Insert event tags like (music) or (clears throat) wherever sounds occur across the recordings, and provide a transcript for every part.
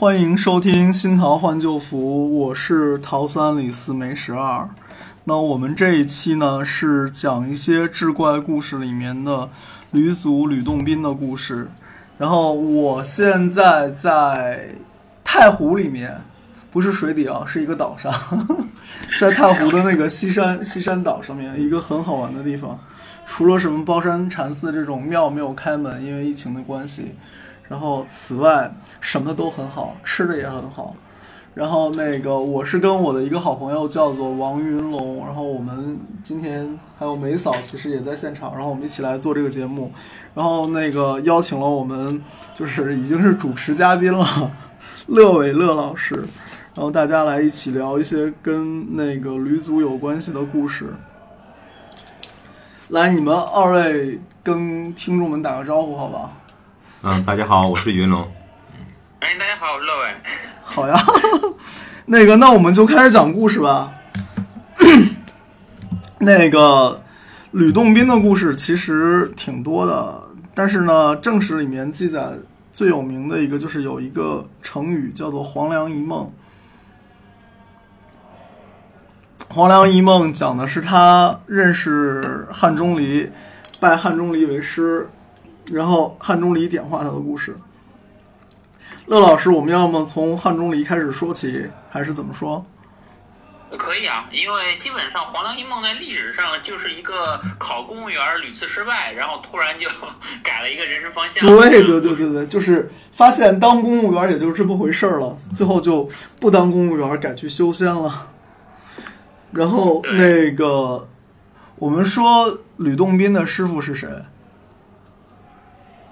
欢迎收听新桃换旧符，我是桃三李四梅十二。那我们这一期呢是讲一些志怪故事里面的吕祖吕洞宾的故事。然后我现在在太湖里面，不是水底啊，是一个岛上，(laughs) 在太湖的那个西山西山岛上面，一个很好玩的地方。除了什么包山禅寺这种庙没有开门，因为疫情的关系。然后此外什么都很好，吃的也很好。然后那个我是跟我的一个好朋友叫做王云龙，然后我们今天还有梅嫂其实也在现场，然后我们一起来做这个节目。然后那个邀请了我们就是已经是主持嘉宾了，乐伟乐老师，然后大家来一起聊一些跟那个吕祖有关系的故事。来，你们二位跟听众们打个招呼，好吧？嗯，大家好，我是云龙。哎，大家好，我是乐伟。好呀，(laughs) 那个，那我们就开始讲故事吧。(clears throat) 那个吕洞宾的故事其实挺多的，但是呢，正史里面记载最有名的一个就是有一个成语叫做“黄粱一梦”。黄粱一梦讲的是他认识汉钟离，拜汉钟离为师，然后汉钟离点化他的故事。乐老师，我们要么从汉钟离开始说起，还是怎么说？可以啊，因为基本上黄粱一梦在历史上就是一个考公务员屡次失败，然后突然就改了一个人生方向。对对对对对，就是发现当公务员也就是这么回事儿了，最后就不当公务员，改去修仙了。然后那个，我们说吕洞宾的师傅是谁？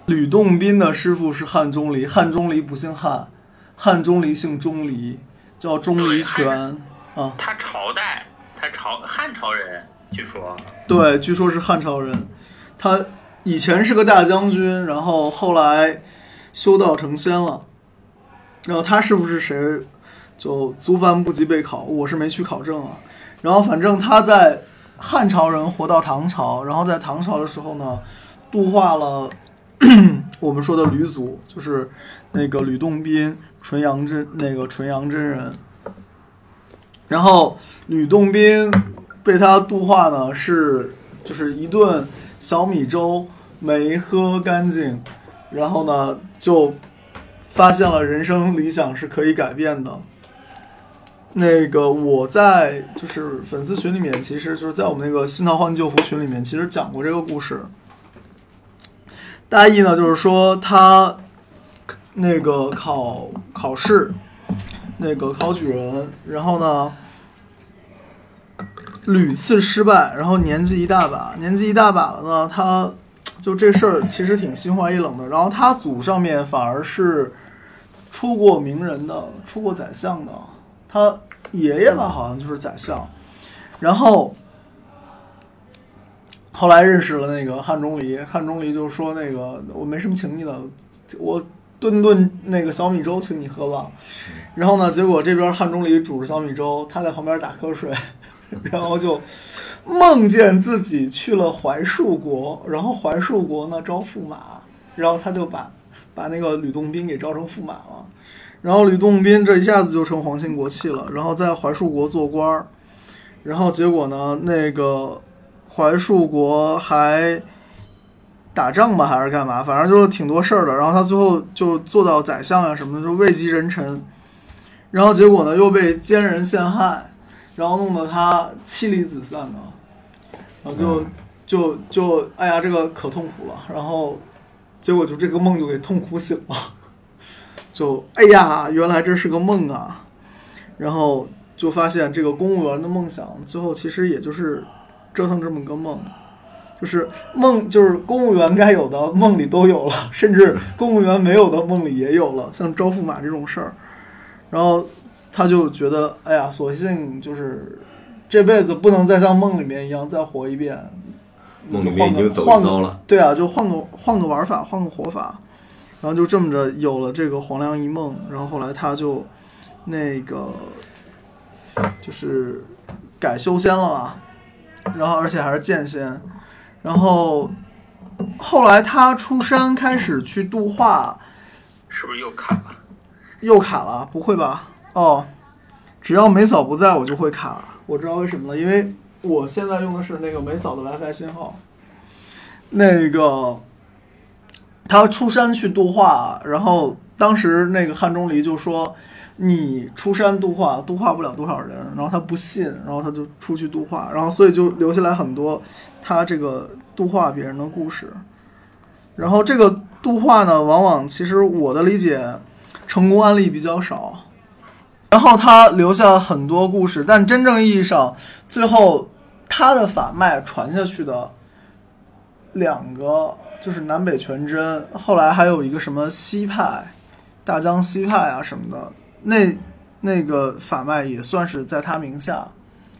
吕洞宾的师傅是汉钟离，汉钟离不姓汉，汉钟离姓钟离，叫钟离权啊。他朝代，他朝汉朝人，据说。对，据说是汉朝人。他以前是个大将军，然后后来修道成仙了。然后他师傅是谁？就足凡不及备考，我是没去考证啊。然后反正他在汉朝人活到唐朝，然后在唐朝的时候呢，度化了。(clears throat) 我们说的吕祖就是那个吕洞宾、纯阳真那个纯阳真人。然后吕洞宾被他度化呢，是就是一顿小米粥没喝干净，然后呢就发现了人生理想是可以改变的。那个我在就是粉丝群里面，其实就是在我们那个新桃换旧符群里面，其实讲过这个故事。大意呢，就是说他那个考考试，那个考举人，然后呢屡次失败，然后年纪一大把，年纪一大把了呢，他就这事儿其实挺心灰意冷的。然后他祖上面反而是出过名人的，出过宰相的，他爷爷吧好像就是宰相，然后。后来认识了那个汉钟离，汉钟离就说：“那个我没什么请你的，我炖炖那个小米粥请你喝吧。”然后呢，结果这边汉钟离煮着小米粥，他在旁边打瞌睡，(laughs) 然后就梦见自己去了怀树国，然后怀树国呢招驸马，然后他就把把那个吕洞宾给招成驸马了，然后吕洞宾这一下子就成皇亲国戚了，然后在怀树国做官儿，然后结果呢那个。怀树国还打仗吧，还是干嘛？反正就是挺多事儿的。然后他最后就做到宰相呀什么的，就位极人臣。然后结果呢，又被奸人陷害，然后弄得他妻离子散的。然后就就就，哎呀，这个可痛苦了。然后结果就这个梦就给痛苦醒了。就哎呀，原来这是个梦啊！然后就发现这个公务员的梦想，最后其实也就是。折腾这么个梦，就是梦，就是公务员该有的梦里都有了，甚至公务员没有的梦里也有了，像招驸马这种事儿。然后他就觉得，哎呀，索性就是这辈子不能再像梦里面一样再活一遍，梦里面已经走糟了。对啊，就换个换个玩法，换个活法。然后就这么着有了这个黄粱一梦。然后后来他就那个就是改修仙了嘛。然后，而且还是剑仙。然后后来他出山开始去度化，是不是又卡了？又卡了，不会吧？哦，只要梅嫂不在我就会卡，我知道为什么了，因为我现在用的是那个梅嫂的 WiFi 信号。那个他出山去度化，然后当时那个汉钟离就说：“你出山度化，度化不了多少人。”然后他不信，然后他就出去度化，然后所以就留下来很多他这个度化别人的故事。然后这个度化呢，往往其实我的理解，成功案例比较少。然后他留下很多故事，但真正意义上，最后他的法脉传下去的两个就是南北全真，后来还有一个什么西派、大江西派啊什么的，那那个法脉也算是在他名下，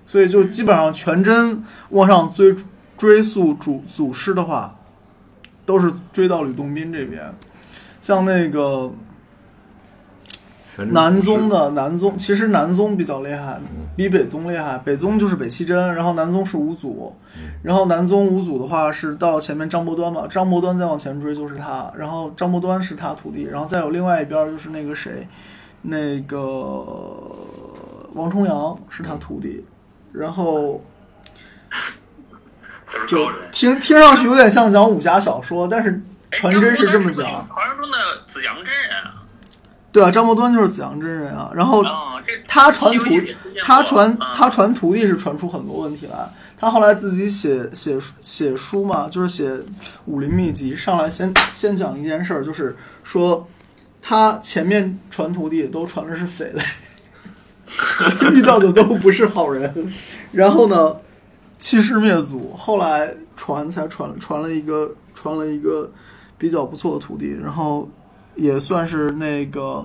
所以就基本上全真往上追追溯祖祖师的话，都是追到吕洞宾这边，像那个。南宗的南宗，其实南宗比较厉害，比北宗厉害。北宗就是北齐真，然后南宗是五祖，然后南宗五祖的话是到前面张伯端嘛，张伯端再往前追就是他，然后张伯端是他徒弟，然后再有另外一边就是那个谁，那个王重阳是他徒弟，然后就听听上去有点像讲武侠小说，但是传真是这么讲。传说中的紫阳真人啊。对啊，张伯端就是紫阳真人啊。然后他传徒，他传他传徒弟是传出很多问题来。他后来自己写写写书嘛，就是写武林秘籍。上来先先讲一件事儿，就是说他前面传徒弟都传的是匪类，(laughs) 遇到的都不是好人。然后呢，欺师灭祖。后来传才传传了一个传了一个比较不错的徒弟，然后。也算是那个，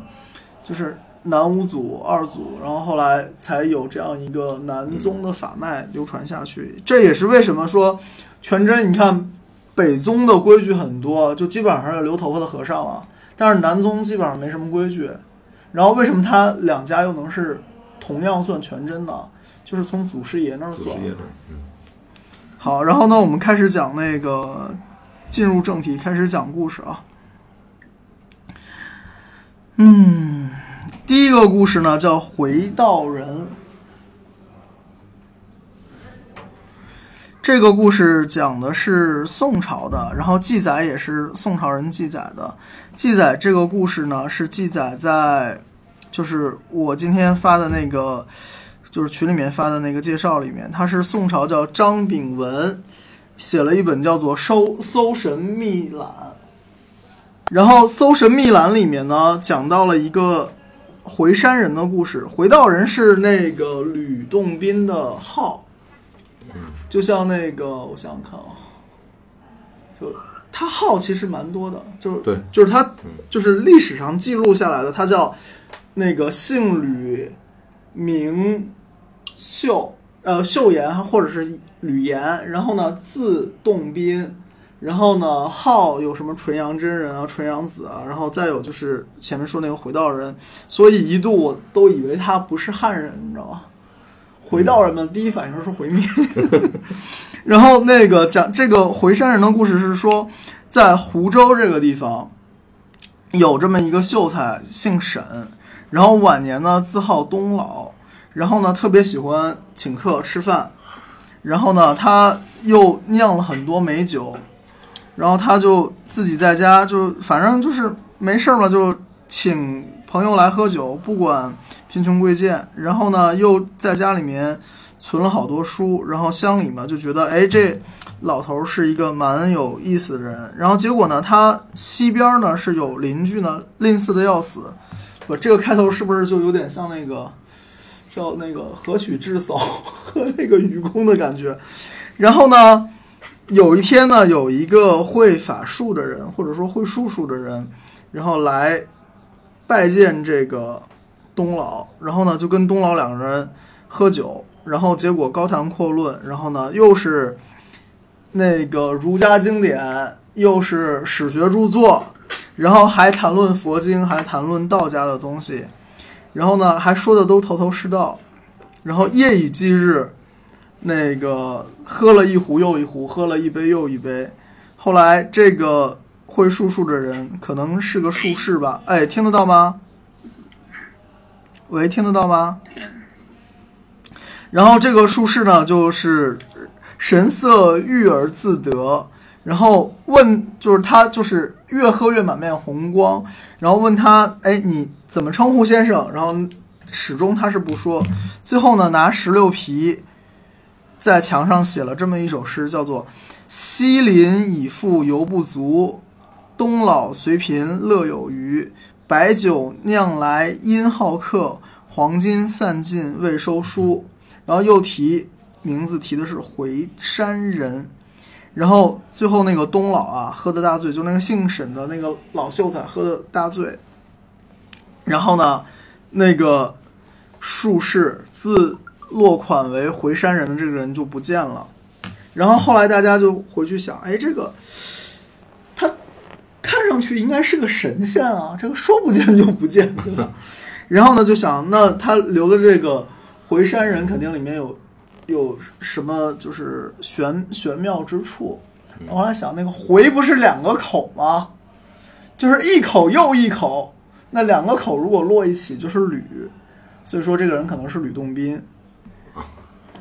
就是南五祖、二祖，然后后来才有这样一个南宗的法脉流传下去。这也是为什么说全真，你看北宗的规矩很多，就基本上是留头发的和尚了，但是南宗基本上没什么规矩。然后为什么他两家又能是同样算全真呢？就是从祖师爷那儿算。好，然后呢，我们开始讲那个，进入正题，开始讲故事啊。嗯，第一个故事呢叫《回道人》。这个故事讲的是宋朝的，然后记载也是宋朝人记载的。记载这个故事呢是记载在，就是我今天发的那个，就是群里面发的那个介绍里面。他是宋朝叫张炳文写了一本叫做《搜搜神秘览》。然后《搜神秘览》里面呢，讲到了一个回山人的故事。回道人是那个吕洞宾的号，就像那个我想想看啊，就他号其实蛮多的，就是对，就是他就是历史上记录下来的，他叫那个姓吕，名秀，呃秀岩或者是吕岩，然后呢字洞宾。然后呢，号有什么纯阳真人啊、纯阳子啊，然后再有就是前面说那个回道人，所以一度我都以为他不是汉人，你知道吗？回道人们第一反应是回民。(laughs) 然后那个讲这个回山人的故事是说，在湖州这个地方有这么一个秀才，姓沈，然后晚年呢自号东老，然后呢特别喜欢请客吃饭，然后呢他又酿了很多美酒。然后他就自己在家，就反正就是没事儿嘛，就请朋友来喝酒，不管贫穷贵贱。然后呢，又在家里面存了好多书。然后乡里嘛就觉得，哎，这老头是一个蛮有意思的人。然后结果呢，他西边呢是有邻居呢，吝啬的要死。不，这个开头是不是就有点像那个叫那个何许之嫂和那个愚公的感觉？然后呢？有一天呢，有一个会法术的人，或者说会术数的人，然后来拜见这个东老，然后呢就跟东老两个人喝酒，然后结果高谈阔论，然后呢又是那个儒家经典，又是史学著作，然后还谈论佛经，还谈论道家的东西，然后呢还说的都头头是道，然后夜以继日。那个喝了一壶又一壶，喝了一杯又一杯。后来这个会术数的人可能是个术士吧？哎，听得到吗？喂，听得到吗？然后这个术士呢，就是神色郁而自得，然后问，就是他就是越喝越满面红光，然后问他，哎，你怎么称呼先生？然后始终他是不说，最后呢，拿石榴皮在墙上写了这么一首诗，叫做“西林已复犹不足，东老随贫乐有余。白酒酿来因好客，黄金散尽未收书。”然后又提名字提的是回山人，然后最后那个东老啊喝的大醉，就那个姓沈的那个老秀才喝的大醉。然后呢，那个术士自落款为回山人的这个人就不见了。然后后来大家就回去想，哎，这个他看上去应该是个神仙啊，这个说不见就不见，对吧？然后呢，就想那他留的这个。回山人肯定里面有有什么就是玄玄妙之处。我后来想，那个回不是两个口吗？就是一口又一口，那两个口如果落一起就是吕，所以说这个人可能是吕洞宾，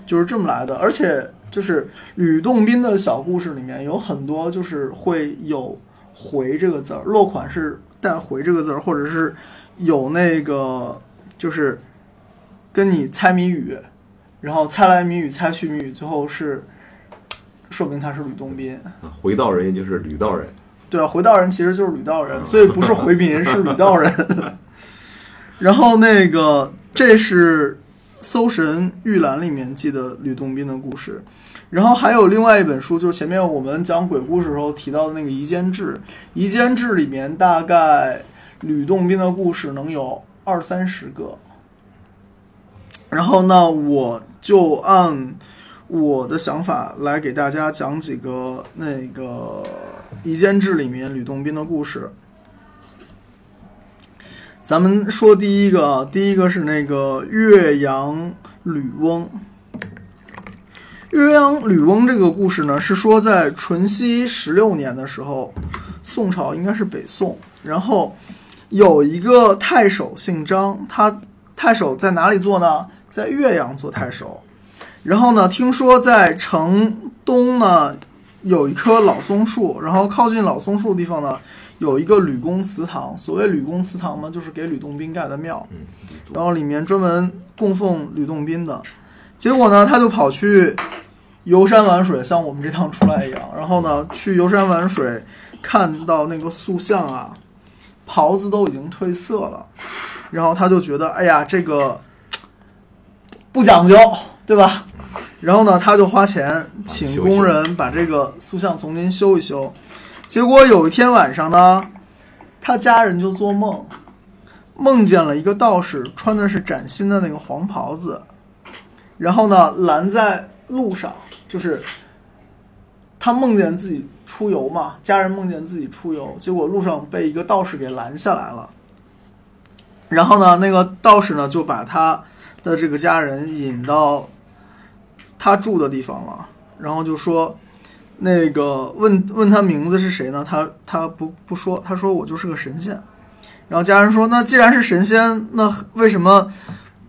就是这么来的。而且就是吕洞宾的小故事里面有很多就是会有回这个字儿，落款是带回这个字儿，或者是有那个就是。跟你猜谜语，然后猜来谜语，猜去谜语，最后是说明他是吕洞宾。回道人也就是吕道人。对啊，回道人其实就是吕道人，所以不是回民，是吕道人。(laughs) 然后那个这是《搜神玉览》里面记的吕洞宾的故事，然后还有另外一本书，就是前面我们讲鬼故事时候提到的那个《夷坚志》，《夷坚志》里面大概吕洞宾的故事能有二三十个。然后呢，我就按我的想法来给大家讲几个那个《夷坚志》里面吕洞宾的故事。咱们说第一个，第一个是那个岳阳吕翁。岳阳吕翁这个故事呢，是说在淳熙十六年的时候，宋朝应该是北宋，然后有一个太守姓张，他太守在哪里做呢？在岳阳做太守，然后呢，听说在城东呢有一棵老松树，然后靠近老松树的地方呢有一个吕公祠堂。所谓吕公祠堂嘛，就是给吕洞宾盖的庙，然后里面专门供奉吕洞宾的。结果呢，他就跑去游山玩水，像我们这趟出来一样。然后呢，去游山玩水，看到那个塑像啊，袍子都已经褪色了，然后他就觉得，哎呀，这个。不讲究，对吧？然后呢，他就花钱请工人把这个塑像重新修一修。结果有一天晚上呢，他家人就做梦，梦见了一个道士，穿的是崭新的那个黄袍子，然后呢拦在路上，就是他梦见自己出游嘛，家人梦见自己出游，结果路上被一个道士给拦下来了。然后呢，那个道士呢就把他。的这个家人引到他住的地方了，然后就说，那个问问他名字是谁呢？他他不不说，他说我就是个神仙。然后家人说，那既然是神仙，那为什么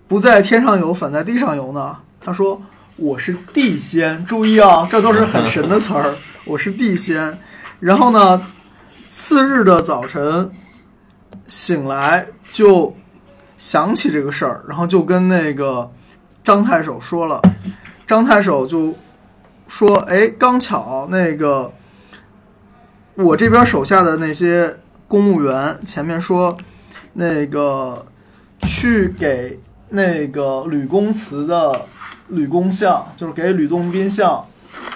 不在天上游，反在地上游呢？他说我是地仙。注意啊，这都是很神的词儿。(laughs) 我是地仙。然后呢，次日的早晨醒来就。想起这个事儿，然后就跟那个张太守说了。张太守就说：“哎，刚巧那个我这边手下的那些公务员，前面说那个去给那个吕公祠的吕公像，就是给吕洞宾像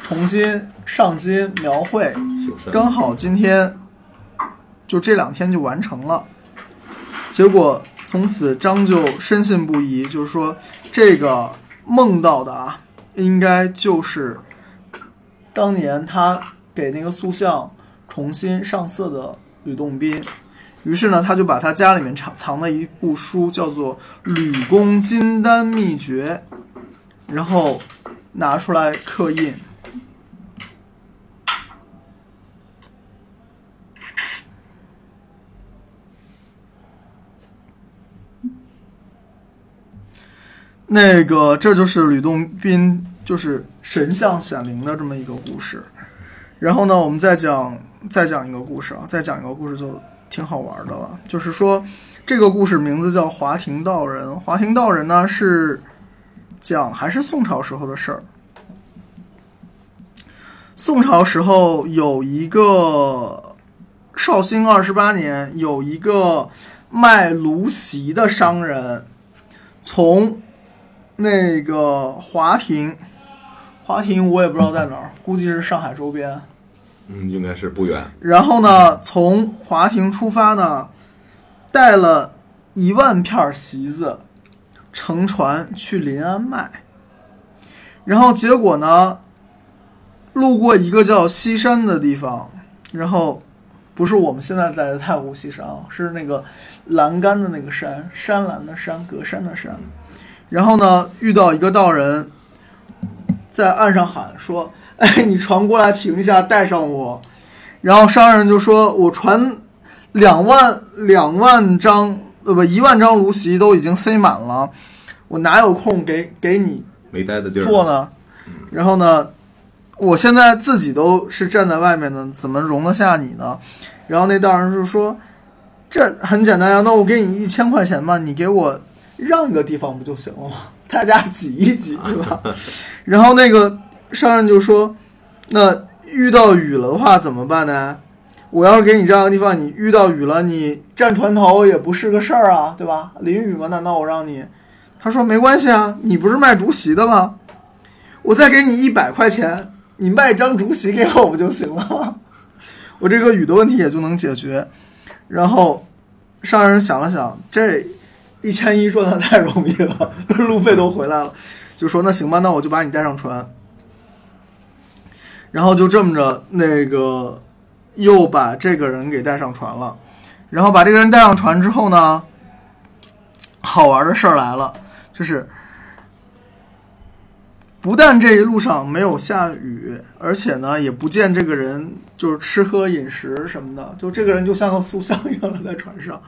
重新上金描绘，刚好今天就这两天就完成了。结果。”从此，张就深信不疑，就是说，这个梦到的啊，应该就是当年他给那个塑像重新上色的吕洞宾。于是呢，他就把他家里面藏藏的一部书，叫做《吕公金丹秘诀》，然后拿出来刻印。那个这就是吕洞宾就是神像显灵的这么一个故事。然后呢，我们再讲再讲一个故事啊，再讲一个故事就挺好玩的了。就是说，这个故事名字叫华亭道人。华亭道人呢是讲还是宋朝时候的事儿。宋朝时候有一个绍兴二十八年，有一个卖芦席的商人，从那个华亭，华亭我也不知道在哪儿，估计是上海周边。嗯，应该是不远。然后呢，从华亭出发呢，带了一万片席子，乘船去临安卖。然后结果呢，路过一个叫西山的地方，然后不是我们现在在的太湖西山啊，是那个栏杆的那个山，山栏的山，隔山的山。然后呢，遇到一个道人，在岸上喊说。哎，你船过来停一下，带上我。然后商人就说：“我船两万两万张，呃不，一万张芦席都已经塞满了，我哪有空给给你没待的地儿坐呢？然后呢，我现在自己都是站在外面的，怎么容得下你呢？然后那道人就说：这很简单呀，那我给你一千块钱吧，你给我让个地方不就行了吗？(laughs) 大家挤一挤，(laughs) 对吧？然后那个。商人就说：“那遇到雨了的话怎么办呢？我要是给你这样的地方，你遇到雨了，你站船头也不是个事儿啊，对吧？淋雨嘛，难道我让你？”他说：“没关系啊，你不是卖竹席的吗？我再给你一百块钱，你卖张竹席给我不就行了？(laughs) 我这个雨的问题也就能解决。”然后商人想了想，这一千一说的太容易了，路费都回来了，就说：“那行吧，那我就把你带上船。”然后就这么着，那个又把这个人给带上船了。然后把这个人带上船之后呢，好玩的事儿来了，就是不但这一路上没有下雨，而且呢也不见这个人就是吃喝饮食什么的，就这个人就像个塑像一样的在船上。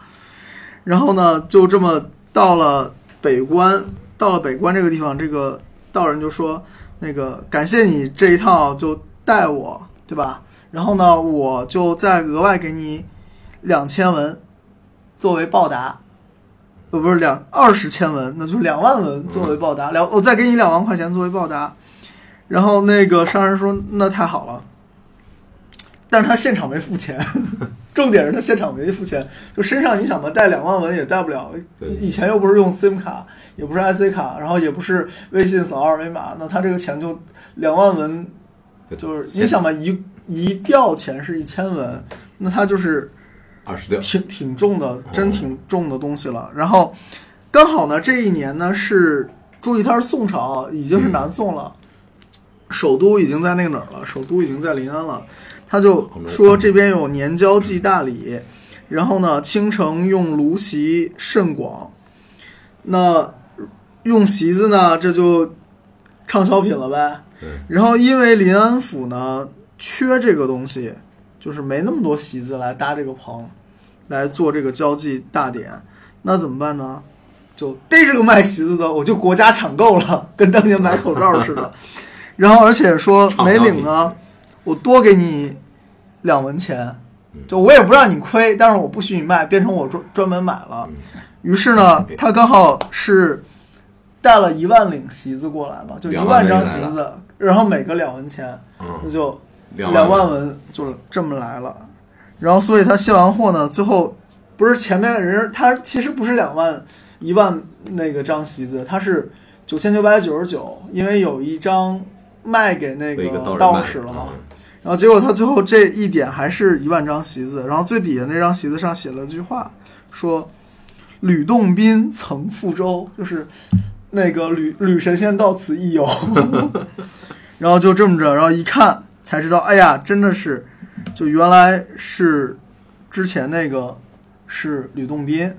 然后呢，就这么到了北关，到了北关这个地方，这个道人就说：“那个感谢你这一趟就。”带我，对吧？然后呢，我就再额外给你两千文作为报答，呃，不是两二十千文，那就两万文作为报答。两，我再给你两万块钱作为报答。然后那个商人说：“那太好了。”但是他现场没付钱，重点是他现场没付钱，就身上你想吧，带两万文也带不了。以前又不是用 SIM 卡，也不是 IC 卡，然后也不是微信扫二维码，那他这个钱就两万文。就是你想吧，一一吊钱是一千文，那他就是二十吊，挺挺重的，真挺重的东西了。然后刚好呢，这一年呢是注意，他是宋朝，已经是南宋了，首都已经在那个哪儿了，首都已经在临安了。他就说这边有年交际大礼，然后呢，青城用芦席甚广，那用席子呢，这就畅销品了呗。然后，因为临安府呢缺这个东西，就是没那么多席子来搭这个棚，来做这个交际大典，那怎么办呢？就逮着个卖席子的，我就国家抢购了，跟当年买口罩似的。(laughs) 然后，而且说没领呢，我多给你两文钱，就我也不让你亏，但是我不许你卖，变成我专专门买了。于是呢，他刚好是带了一万领席子过来嘛，就一万张席子。然后每个两文钱，那就两万文就这么来了。然后，所以他卸完货呢，最后不是前面人，他其实不是两万一万那个张席子，他是九千九百九十九，因为有一张卖给那个道士了嘛。然后结果他最后这一点还是一万张席子，然后最底下那张席子上写了句话，说吕洞宾曾覆舟，就是那个吕吕神仙到此一游。(laughs) 然后就这么着，然后一看才知道，哎呀，真的是，就原来是之前那个是吕洞宾，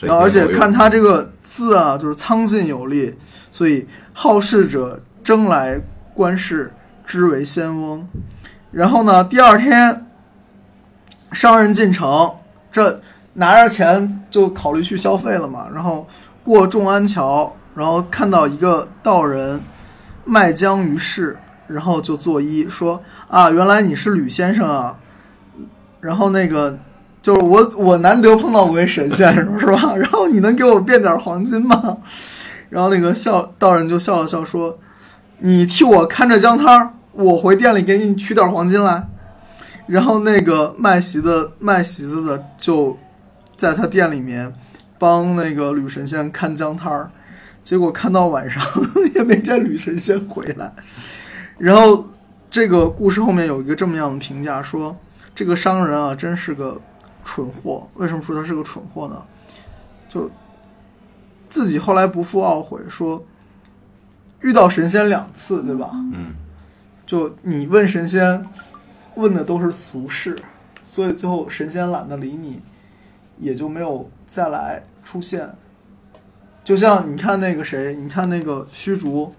然后而且看他这个字啊，就是苍劲有力，所以好事者争来观世，之为仙翁。然后呢，第二天商人进城，这拿着钱就考虑去消费了嘛，然后过众安桥。然后看到一个道人卖浆于市，然后就作揖说：“啊，原来你是吕先生啊！”然后那个就是我，我难得碰到过一神仙，是吧？(laughs) 然后你能给我变点黄金吗？然后那个笑道人就笑了笑说：“你替我看着姜摊儿，我回店里给你取点黄金来。”然后那个卖席的卖席子的就在他店里面帮那个吕神仙看姜摊儿，结果看到晚上 (laughs) 也没见吕神仙回来。然后这个故事后面有一个这么样的评价说。这个商人啊，真是个蠢货。为什么说他是个蠢货呢？就自己后来不负懊悔，说遇到神仙两次，对吧？嗯，就你问神仙，问的都是俗事，所以最后神仙懒得理你，也就没有再来出现。就像你看那个谁，你看那个虚竹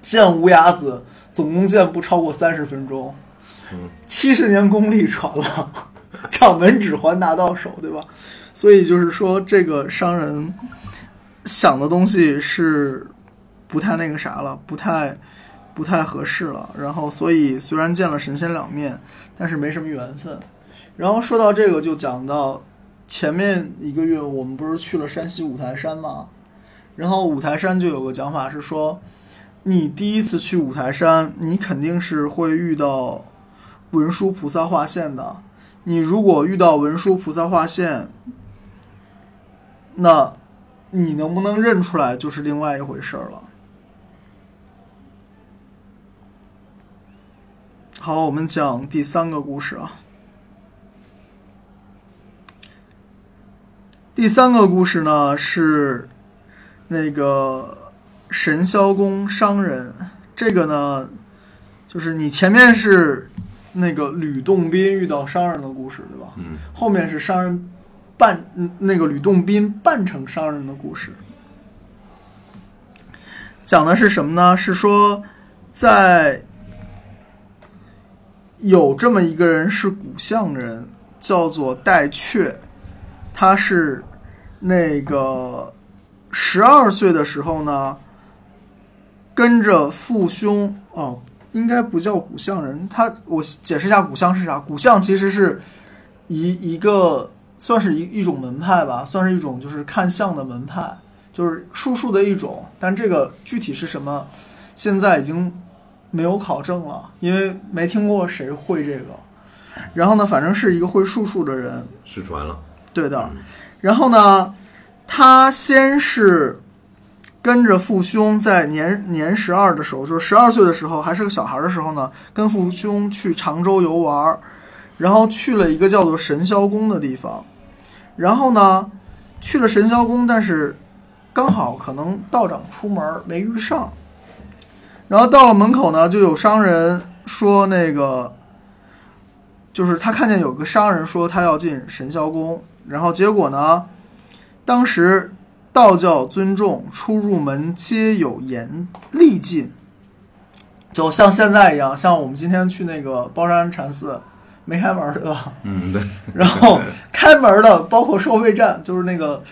见无崖子，总共见不超过三十分钟。七十年功力传了，(laughs) 掌门指环拿到手，对吧？所以就是说，这个商人想的东西是不太那个啥了，不太不太合适了。然后，所以虽然见了神仙两面，但是没什么缘分。然后说到这个，就讲到前面一个月，我们不是去了山西五台山吗？然后五台山就有个讲法是说，你第一次去五台山，你肯定是会遇到。文殊菩萨化现的，你如果遇到文殊菩萨化现，那你能不能认出来就是另外一回事儿了。好，我们讲第三个故事啊。第三个故事呢是那个神霄宫商人，这个呢就是你前面是。那个吕洞宾遇到商人的故事，对吧？嗯。后面是商人扮那个吕洞宾扮成商人的故事，讲的是什么呢？是说在有这么一个人是古相人，叫做戴阙，他是那个十二岁的时候呢，跟着父兄哦。应该不叫古相人，他我解释一下古相是啥。古相其实是一一个算是一一种门派吧，算是一种就是看相的门派，就是术数的一种。但这个具体是什么，现在已经没有考证了，因为没听过谁会这个。然后呢，反正是一个会术数的人，失传了。对的。然后呢，他先是。跟着父兄在年年十二的时候，就是十二岁的时候，还是个小孩的时候呢，跟父兄去常州游玩，然后去了一个叫做神霄宫的地方，然后呢，去了神霄宫，但是刚好可能道长出门没遇上，然后到了门口呢，就有商人说那个，就是他看见有个商人说他要进神霄宫，然后结果呢，当时。道教尊重，出入门皆有严厉禁，就像现在一样，像我们今天去那个包山禅寺，没开门对吧？嗯，对。(laughs) 然后开门的，包括收费站，就是那个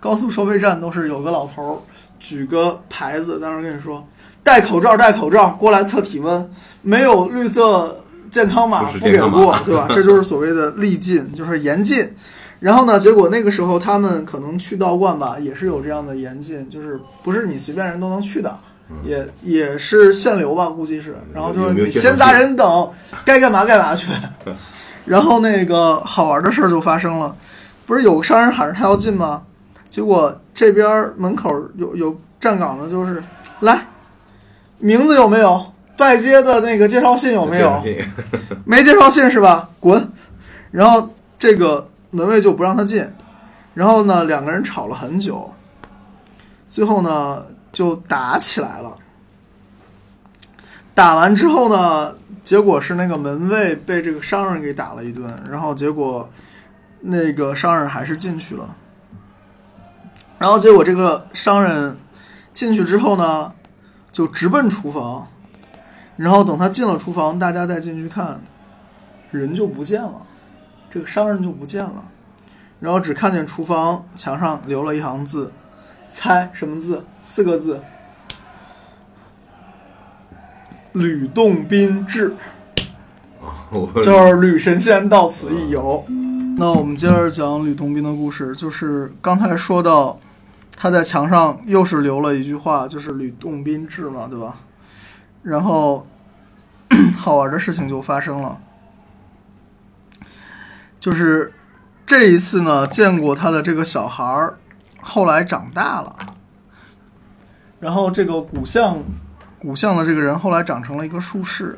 高速收费站，都是有个老头举个牌子，当时跟你说戴口罩，戴口罩，过来测体温，没有绿色健康码不给过，对吧？(laughs) 这就是所谓的力禁，就是严禁。然后呢？结果那个时候他们可能去道观吧，也是有这样的严禁，就是不是你随便人都能去的，也也是限流吧，估计是。然后就是你闲杂人等，该干嘛干嘛去。然后那个好玩的事儿就发生了，不是有个商人喊着他要进吗？结果这边门口有有站岗的，就是来，名字有没有？拜接的那个介绍信有没有？没介绍信是吧？滚！然后这个。门卫就不让他进，然后呢，两个人吵了很久，最后呢就打起来了。打完之后呢，结果是那个门卫被这个商人给打了一顿，然后结果那个商人还是进去了。然后结果这个商人进去之后呢，就直奔厨房，然后等他进了厨房，大家再进去看，人就不见了。这个商人就不见了，然后只看见厨房墙上留了一行字：“猜什么字？四个字。吕洞宾志，(laughs) 就是吕神仙到此一游。那我们接着讲吕洞宾的故事，就是刚才说到他在墙上又是留了一句话，就是吕洞宾志嘛，对吧？然后 (clears throat) 好玩的事情就发生了，就是这一次呢，见过他的这个小孩儿，后来长大了，然后这个古相古相的这个人后来长成了一个术士，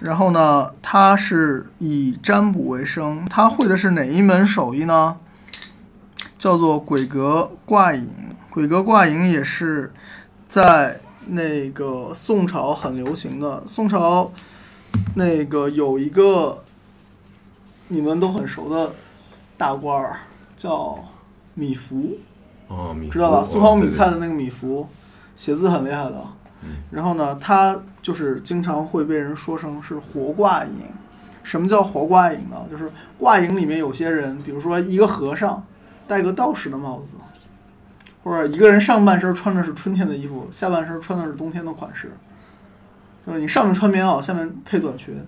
然后呢，他是以占卜为生，他会的是哪一门手艺呢？叫做鬼格挂影。鬼格挂影也是在那个宋朝很流行的。宋朝那个有一个你们都很熟的大官儿，叫米芾。哦，米知道吧？芾苏杭米菜的那个米芾，写字很厉害的。嗯然后呢，他就是经常会被人说成是活挂影。什么叫活挂影呢？就是挂影里面有些人，比如说一个和尚戴个道士的帽子，或者一个人上半身穿的是春天的衣服，下半身穿的是冬天的款式，就是你上面穿棉袄，下面配短裙，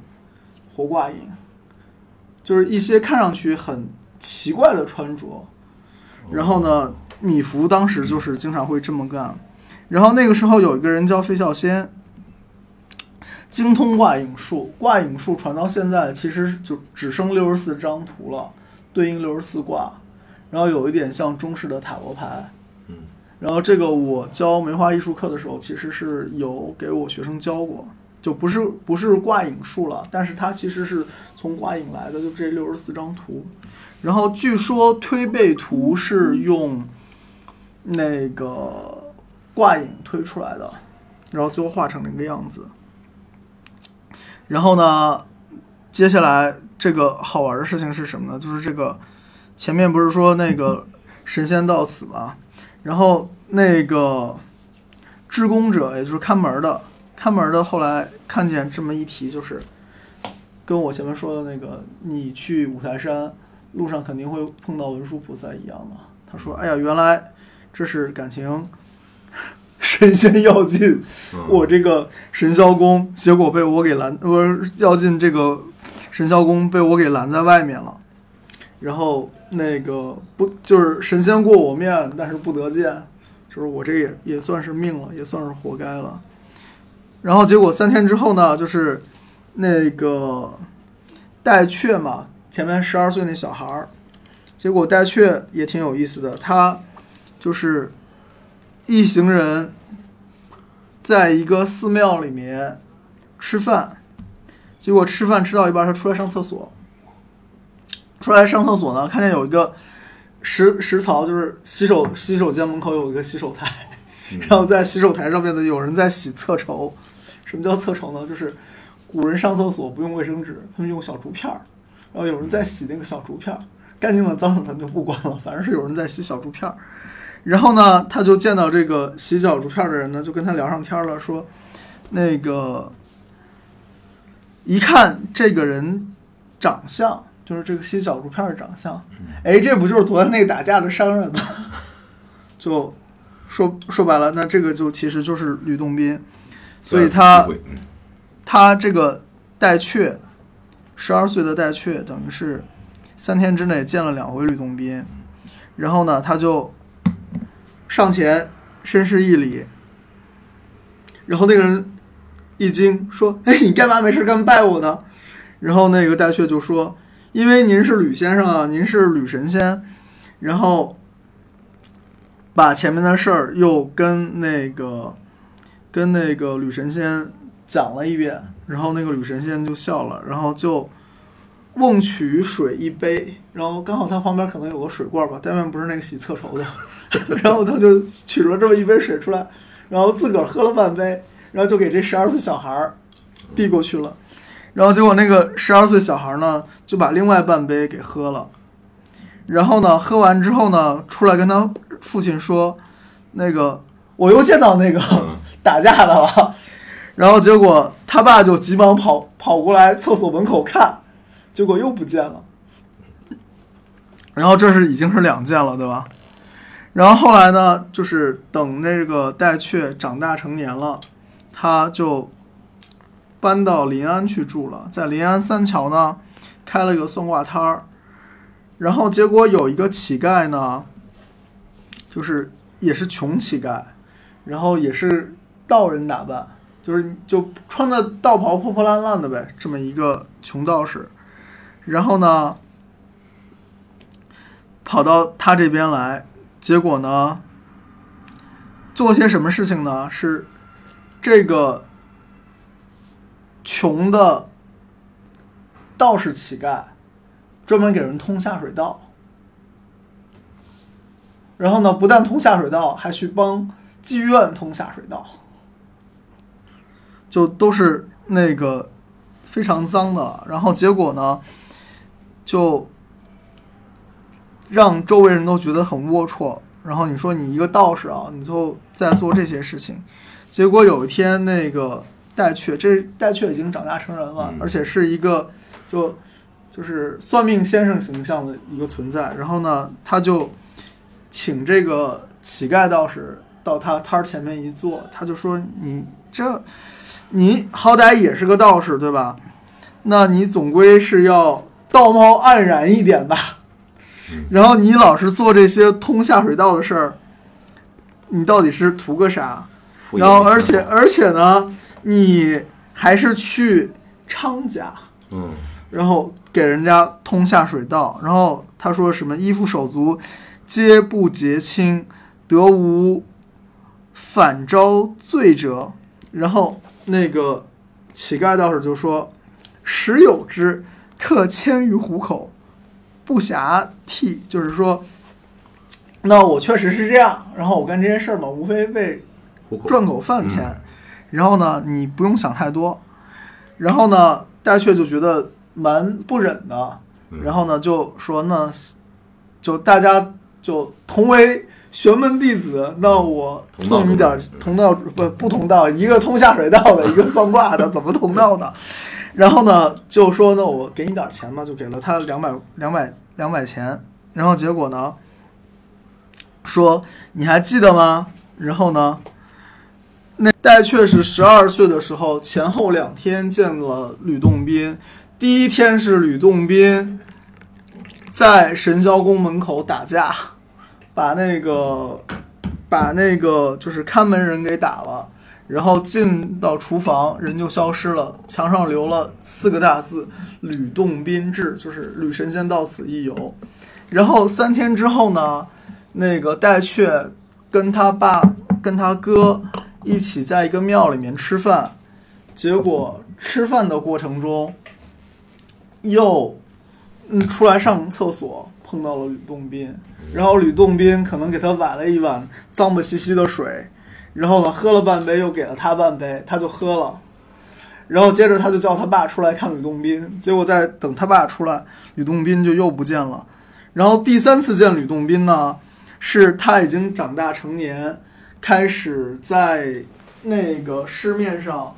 活挂影，就是一些看上去很奇怪的穿着。然后呢，米芾当时就是经常会这么干。然后那个时候有一个人叫费孝先，精通卦影术。卦影术传到现在，其实就只剩六十四张图了，对应六十四卦，然后有一点像中式的塔罗牌。嗯。然后这个我教梅花艺术课的时候，其实是有给我学生教过，就不是不是挂影术了，但是它其实是从挂影来的，就这六十四张图。然后据说推背图是用那个挂影推出来的，然后最后画成那个样子。然后呢，接下来这个好玩的事情是什么呢？就是这个前面不是说那个神仙到此吗，然后那个织工者，也就是看门的，看门的后来看见这么一题，就是跟我前面说的那个，你去五台山路上肯定会碰到文殊菩萨一样嘛。他说：“哎呀，原来这是感情神仙要进嗯我这个神霄宫，结果被我给拦，不是要进这个神霄宫，被我给拦在外面了。然后那个不就是神仙过我面，但是不得见，就是我这也也算是命了，也算是活该了。然后结果三天之后呢，就是那个戴雀嘛，前面十二岁那小孩儿，结果戴雀也挺有意思的，他就是一行人在一个寺庙里面吃饭，结果吃饭吃到一半，他出来上厕所。出来上厕所呢，看见有一个食食槽，就是洗手洗手间门口有一个洗手台，然后在洗手台上面呢有人在洗厕筹。什么叫厕筹呢？就是古人上厕所不用卫生纸，他们用小竹片儿，然后有人在洗那个小竹片儿，干净的脏的咱就不管了，反正是有人在洗小竹片儿。然后呢，他就见到这个洗小竹片儿的人呢，就跟他聊上天了，说那个一看这个人长相，就是这个吸小竹片儿的长相，哎，这不就是昨天那个打架的商人吗？就说说白了，那这个就其实就是吕洞宾，所以他嗯。他这个戴雀，十二岁的戴雀，等于是三天之内见了两回吕洞宾，然后呢，他就上前深施一礼，然后那个人一惊说：“哎，你干嘛没事干拜我呢？”然后那个戴雀就说：“因为您是吕先生啊，您是吕神仙。”然后把前面的事儿又跟那个跟那个吕神仙讲了一遍，然后那个吕神仙就笑了，然后就瓮取水一杯，然后刚好他旁边可能有个水罐吧，但愿不是那个洗厕筹的，(laughs) 然后他就取了这么一杯水出来，然后自个儿喝了半杯，然后就给这十二岁小孩儿递过去了，然后结果那个十二岁小孩呢就把另外半杯给喝了，然后呢喝完之后呢出来跟他父亲说，那个我又见到那个嗯 (laughs) 打架的了。然后结果他爸就急忙跑跑过来厕所门口看，结果又不见了。然后这是已经是两件了，对吧？然后后来呢，就是等那个戴雀长大成年了，他就搬到临安去住了，在临安三桥呢开了个算卦摊儿。然后结果有一个乞丐呢，就是也是穷乞丐，然后也是道人打扮，就是就穿的道袍破破烂烂的呗，这么一个穷道士。然后呢，跑到他这边来，结果呢，做些什么事情呢？是这个穷的道士乞丐，专门给人通下水道。然后呢，不但通下水道，还去帮妓院通下水道，就都是那个非常脏的。然后结果呢，就让周围人都觉得很龌龊。然后你说你一个道士啊，你就在做这些事情，结果有一天那个戴雀，这戴雀已经长大成人了，嗯而且是一个就就是算命先生形象的一个存在。然后呢，他就请这个乞丐道士到他摊儿前面一坐，他就说：“你这，你好歹也是个道士对吧？那你总归是要道貌岸然一点吧。(laughs) 然后你老是做这些通下水道的事儿，你到底是图个啥？然后而且而且呢，你还是去昌家。”嗯然后给人家通下水道，然后他说什么衣服手足皆不洁清，得无反招罪者。然后那个乞丐道士就说：“时有之，特迁于虎口，不暇替。”就是说，那我确实是这样，然后我干这些事儿嘛，无非为赚口饭钱。然后呢，你不用想太多。然后呢，戴雀就觉得蛮不忍的，嗯然后呢就说那就大家就同为玄门弟子，那我送你点儿同道不不同道，一个通下水道的，一个算卦的，怎么同道呢？(laughs) 然后呢就说那我给你点儿钱吧，就给了他两百两百两百钱。然后结果呢说你还记得吗？然后呢？那戴雀是十二岁的时候，前后两天见了吕洞宾。第一天是吕洞宾在神霄宫门口打架，把那个把那个就是看门人给打了，然后进到厨房，人就消失了，墙上留了四个大字“吕洞宾至”，就是吕神仙到此一游。然后三天之后呢，那个戴雀跟他爸跟他哥一起在一个庙里面吃饭，结果吃饭的过程中，又嗯出来上厕所碰到了吕洞宾，然后吕洞宾可能给他崴了一碗脏不兮兮的水，然后呢喝了半杯，又给了他半杯，他就喝了。然后接着他就叫他爸出来看吕洞宾，结果在等他爸出来，吕洞宾就又不见了。然后第三次见吕洞宾呢，是他已经长大成年，开始在那个市面上，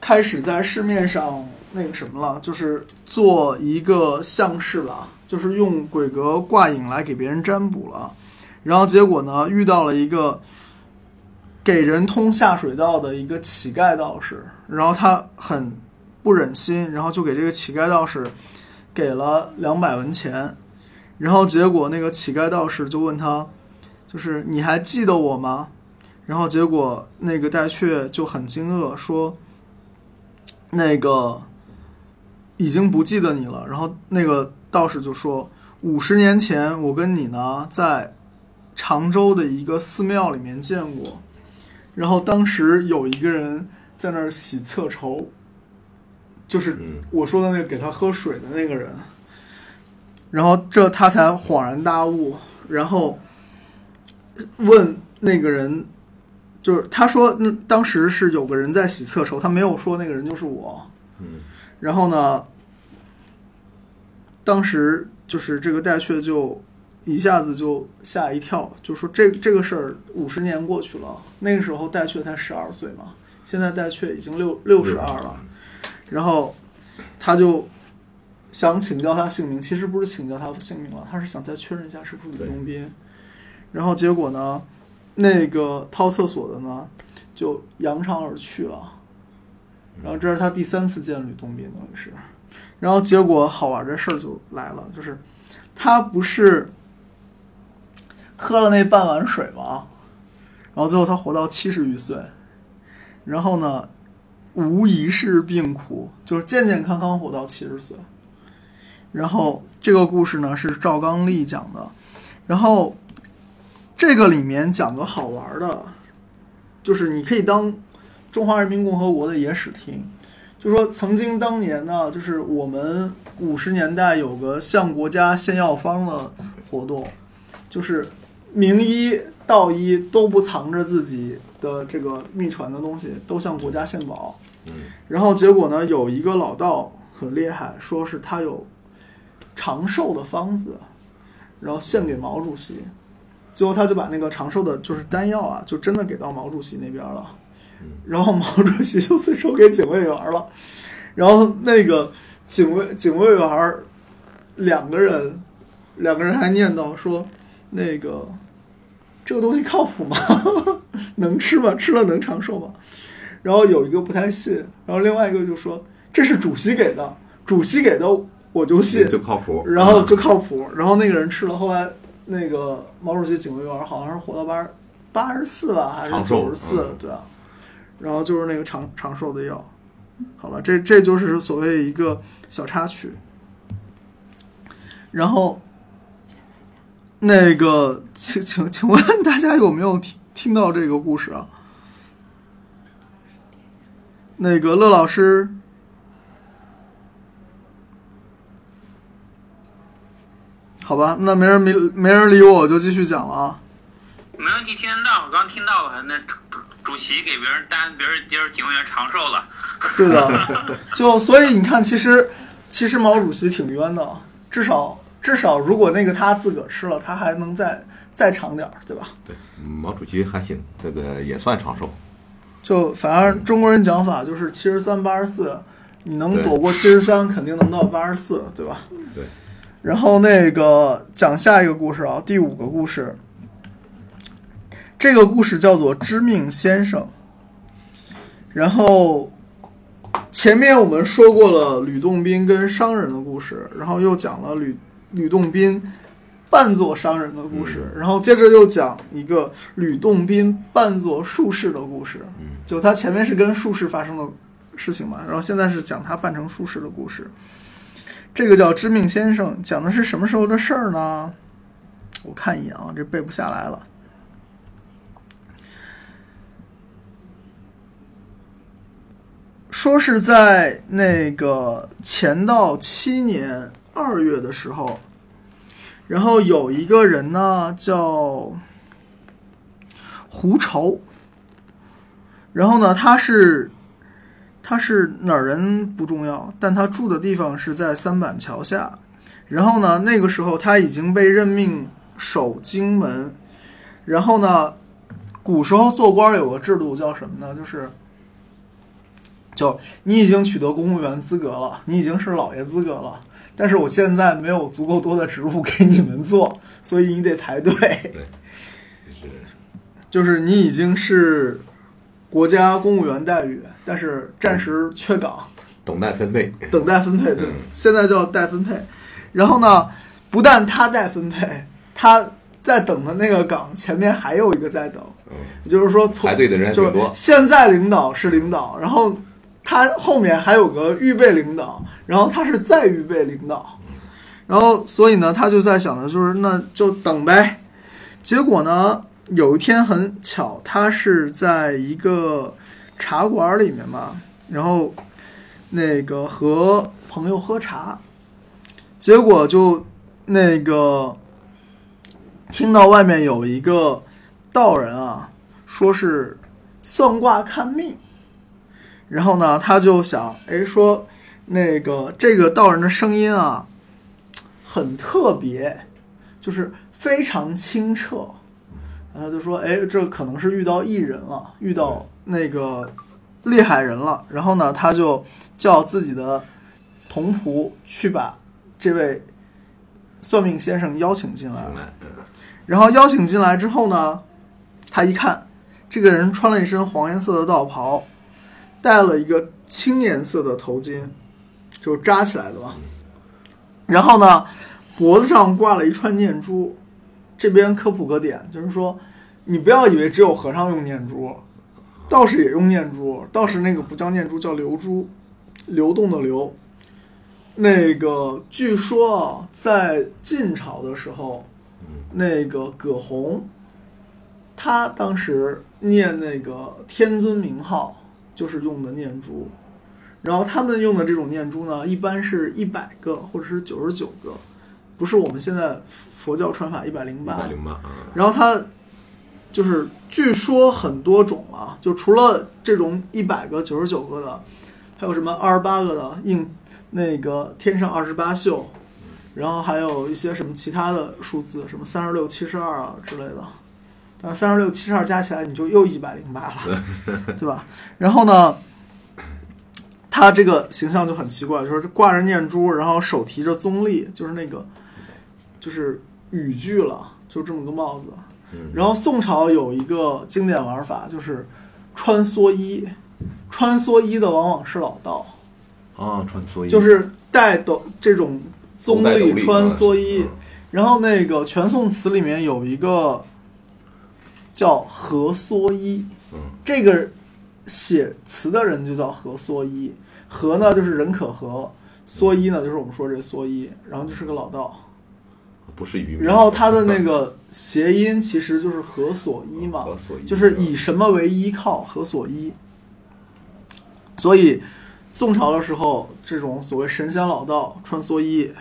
开始在市面上那个什么了，就是做一个相士了，就是用鬼格挂影来给别人占卜了。然后结果呢，遇到了一个给人通下水道的一个乞丐道士，然后他很不忍心，然后就给这个乞丐道士给了两百文钱。然后结果那个乞丐道士就问他，就是你还记得我吗？然后结果那个戴雀就很惊愕说，那个已经不记得你了。然后那个道士就说，五十年前我跟你呢在常州的一个寺庙里面见过，然后当时有一个人在那儿洗侧筹，就是我说的那个给他喝水的那个人。然后这他才恍然大悟，然后问那个人，就是他说，那当时是有个人在洗厕筹，他没有说那个人就是我。嗯然后呢，当时就是这个戴雀就一下子就吓一跳，就说这这个事儿五十年过去了，那个时候戴雀才十二岁嘛，现在戴雀已经六六十二了，然后他就想请教他姓名，其实不是请教他姓名了，他是想再确认一下是不是吕洞宾。然后结果呢，那个掏厕所的呢就扬长而去了。然后这是他第三次见吕洞宾，等于是。然后结果好玩的事儿就来了，就是他不是喝了那半碗水吗？然后最后他活到七十余岁，然后呢，无疑是病苦，就是健健康康活到七十岁。然后这个故事呢是赵刚利讲的，然后这个里面讲个好玩的，就是你可以当中华人民共和国的野史听。就说曾经当年呢，就是我们五十年代有个向国家献药方的活动，就是名医、道医都不藏着自己的这个秘传的东西，都向国家献宝。嗯然后结果呢，有一个老道很厉害，说是他有长寿的方子，然后献给毛主席。最后他就把那个长寿的，就是丹药啊，就真的给到毛主席那边了。然后毛主席就随手给警卫员了，然后那个警卫警卫员两个人，两个人还念叨说，那个这个东西靠谱吗？(laughs) 能吃吗？吃了能长寿吗？然后有一个不太信，然后另外一个就说这是主席给的，主席给的我就信，就靠谱。然后就靠谱。然后那个人吃了，后来那个毛主席警卫员好像是活到八十八十四吧，还是九十四嗯？对啊。然后就是那个长长寿的药。好了，这这就是所谓一个小插曲。然后，那个，请请请问大家有没有听听到这个故事啊？那个乐老师，好吧，那没人没没人理我，我就继续讲了啊。没问题，听得到，我刚听到了。那主席给别人担，别人别人警卫员长寿了。(laughs) 对的，就所以你看，其实其实毛主席挺冤的，至少至少如果那个他自个儿吃了，他还能再再长点儿，对吧？对，嗯毛主席还行，这个也算长寿。就反正中国人讲法就是七十三八十四，你能躲过七十三，肯定能到八十四，对吧？对。然后那个讲下一个故事啊，第五个故事，这个故事叫做《知命先生》。然后前面我们说过了吕洞宾跟商人的故事，然后又讲了吕吕洞宾扮作商人的故事，然后接着又讲一个吕洞宾扮作术士的故事。嗯就他前面是跟术士发生的事情嘛，然后现在是讲他扮成术士的故事。这个叫知命先生，讲的是什么时候的事儿呢？我看一眼啊，这背不下来了。说是在那个乾道七年二月的时候，然后有一个人呢叫胡愁，然后呢他是他是哪儿人不重要，但他住的地方是在三板桥下。然后呢，那个时候他已经被任命守荆门。然后呢，古时候做官有个制度叫什么呢？就是，就你已经取得公务员资格了，你已经是老爷资格了，但是我现在没有足够多的职务给你们做，所以你得排队。就是就是你已经是国家公务员待遇，但是暂时缺岗，等待分配。等待分配。对嗯，现在叫待分配。然后呢，不但他待分配，他在等的那个岗前面还有一个在等，嗯，也就是说从排队的人还就是挺多。现在领导是领导，然后他后面还有个预备领导，然后他是再预备领导，然后所以呢，他就在想的就是那就等呗。结果呢，有一天很巧，他是在一个茶馆里面嘛，然后那个和朋友喝茶，结果就那个听到外面有一个道人啊，说是算卦看命，然后呢，他就想，哎，说那个这个道人的声音啊，很特别，就是非常清澈，然后就说，哎，这可能是遇到艺人了，遇到那个厉害人了，然后呢，他就叫自己的童仆去把这位算命先生邀请进来然后邀请进来之后呢，他一看，这个人穿了一身黄颜色的道袍，戴了一个青颜色的头巾，就是扎起来的吧。然后呢，脖子上挂了一串念珠。这边科普个点，就是说，你不要以为只有和尚用念珠，道士也用念珠。道士那个不叫念珠，叫流珠，流动的流。那个据说啊，在晋朝的时候，那个葛洪，他当时念那个天尊名号，就是用的念珠。然后他们用的这种念珠呢，一般是一百个或者是九十九个，不是我们现在佛教传法一百零一八。百零八啊，然后它就是据说很多种啊，就除了这种一百个、九十九个的，还有什么二十八个的应那个天上二十八宿，然后还有一些什么其他的数字，什么三十六、七十二啊之类的。但是三十六、七十二加起来你就又一百零八了，对吧？然后呢，他这个形象就很奇怪，就是挂着念珠，然后手提着棕榈，就是那个就是雨具了，就这么个帽子。嗯然后宋朝有一个经典玩法，就是穿蓑衣，穿蓑衣的往往是老道，啊，穿蓑衣就是带斗这种棕榈穿蓑衣嗯。然后那个全宋词里面有一个叫何蓑衣，嗯这个写词的人就叫何蓑衣。何呢就是人可和，蓑衣呢就是我们说这蓑衣，然后就是个老道。不是然后它的那个谐音其实就是何所依嘛，何所依就是以什么为依靠，何所依。所以宋朝的时候，这种所谓神仙老道穿蓑衣，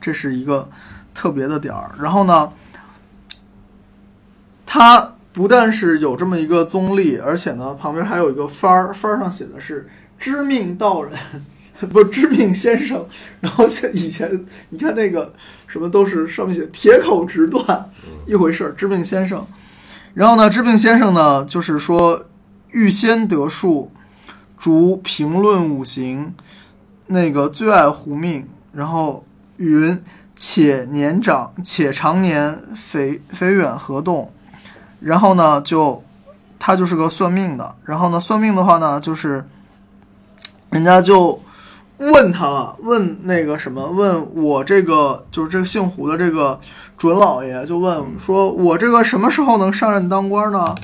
这是一个特别的点儿。然后呢，它不但是有这么一个宗立，而且呢旁边还有一个幡儿，幡儿上写的是“知命道人”，(laughs) 不是“知命先生”。然后像以前你看那个什么都是上面写“铁口直断”一回事儿，“知命先生”。然后呢，知命先生呢，就是说预先得数，逐评论五行，那个最爱胡命，然后云且年长且常年肥肥远何动，然后呢就他就是个算命的，然后呢算命的话呢就是人家就问他了，问那个什么，问我这个就是这个姓胡的这个准老爷就问说，我这个什么时候能上任当官呢？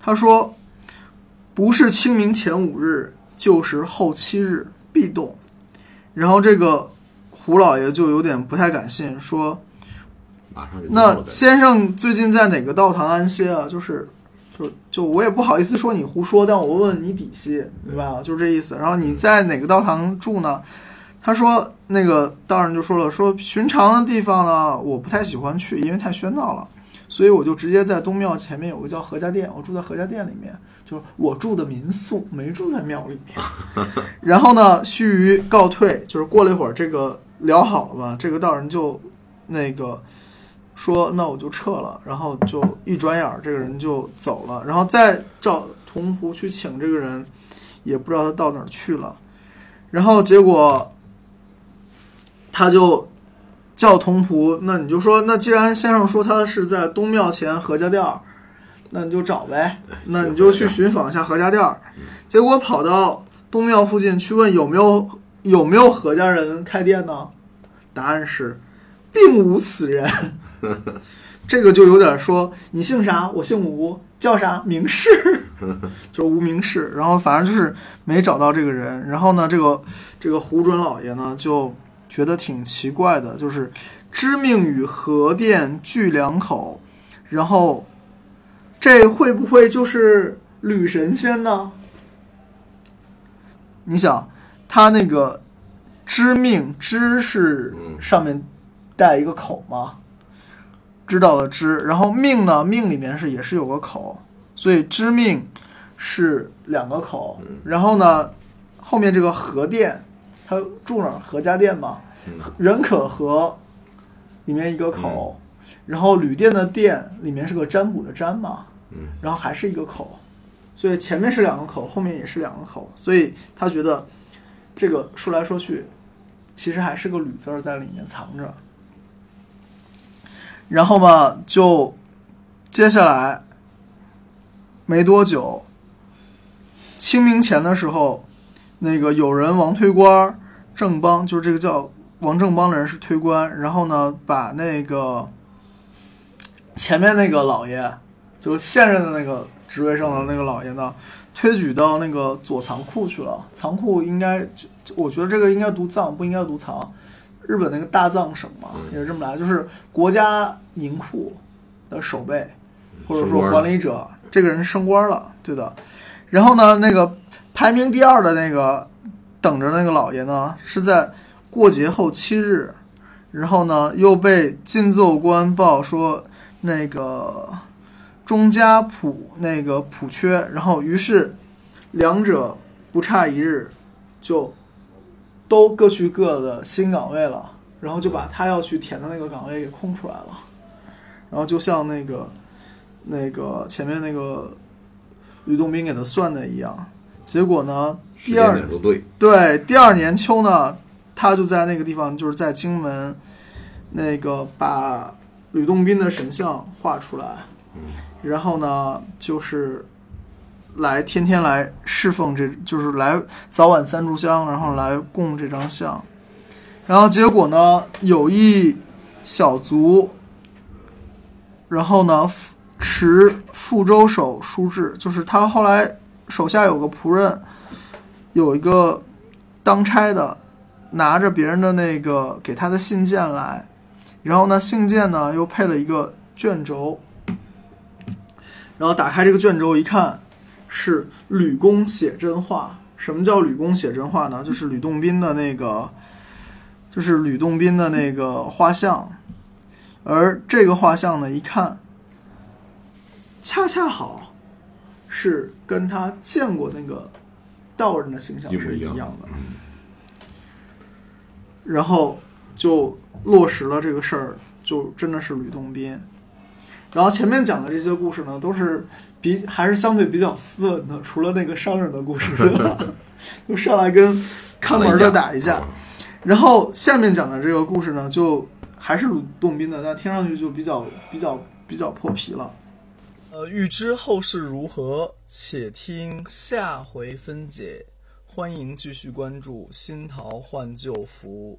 他说，不是清明前五日，就是后七日必动。然后这个胡老爷就有点不太敢信，说马上就那先生最近在哪个道堂安歇啊？就是，就就我也不好意思说你胡说，但我问问你底细，明白吧？就是这意思。然后你在哪个道堂住呢？他说那个道人就说了，说寻常的地方呢，我不太喜欢去，因为太喧闹了，所以我就直接在东庙前面有个叫何家店，我住在何家店里面，就是我住的民宿，没住在庙里面。(laughs) 然后呢，须臾告退，就是过了一会儿，这个聊好了吧，这个道人就那个说那我就撤了，然后就一转眼这个人就走了，然后再找童仆去请这个人，也不知道他到哪儿去了，然后结果他就叫童仆，那你就说，那既然先生说他是在东庙前何家店儿，那你就找呗，那你就去寻访一下何家店儿，结果跑到东庙附近去问有没有有没有何家人开店呢？答案是并无此人。这个就有点说你姓啥，我姓吴，叫啥名士，(laughs) 就是无名氏。然后反正就是没找到这个人。然后呢，这个这个胡准老爷呢就觉得挺奇怪的，就是知命与何殿聚两口，然后这会不会就是吕神仙呢？你想，他那个知命知是嗯上面带一个口吗？知道的知，然后命呢，命里面是也是有个口，所以知命是两个口。然后呢，后面这个和店，他住哪儿？何家店嘛，嗯人可和里面一个口，然后旅店的店里面是个占卜的占嘛，嗯然后还是一个口，所以前面是两个口，后面也是两个口，所以他觉得这个说来说去，其实还是个吕字儿在里面藏着。然后吧，就接下来没多久，清明前的时候，那个有人王推官郑邦，就是这个叫王正邦的人是推官，然后呢，把那个前面那个老爷，就是现任的那个职位上的那个老爷呢，推举到那个左藏库去了。藏库应该，我觉得这个应该读藏，不应该读藏。日本那个大藏省嘛，也是这么来，就是国家银库的守备，或者说管理者。这个人升官了，对的。然后呢，那个排名第二的那个等着那个老爷呢，是在过节后七日，然后呢又被进奏官报说那个中家普那个普缺，然后于是两者不差一日，就都各去各的新岗位了，然后就把他要去填的那个岗位给空出来了，然后就像那个那个前面那个吕洞宾给他算的一样，结果呢，第二点都对，对，第二年秋呢，他就在那个地方，就是在荆门，那个把吕洞宾的神像画出来，然后呢，就是来天天来侍奉这，就是来早晚三炷香，然后来供这张像，然后结果呢，有一小卒，然后呢，持富州守书制，就是他后来手下有个仆人。有一个当差的拿着别人的那个给他的信件来，然后呢，信件呢又配了一个卷轴，然后打开这个卷轴一看，是吕公写真画。什么叫吕公写真画呢？就是吕洞宾的那个，就是吕洞宾的那个画像，而这个画像呢，一看，恰恰好是跟他见过那个道人的形象是一样的，然后就落实了这个事儿，就真的是吕洞宾。然后前面讲的这些故事呢，都是比还是相对比较斯文的，除了那个商人的故事，(laughs) 就上来跟看门的打一架。然后下面讲的这个故事呢，就还是鲁洞宾的，但听上去就比较比较比较破皮了。呃，欲知后事如何，且听下回分解。欢迎继续关注新桃换旧符。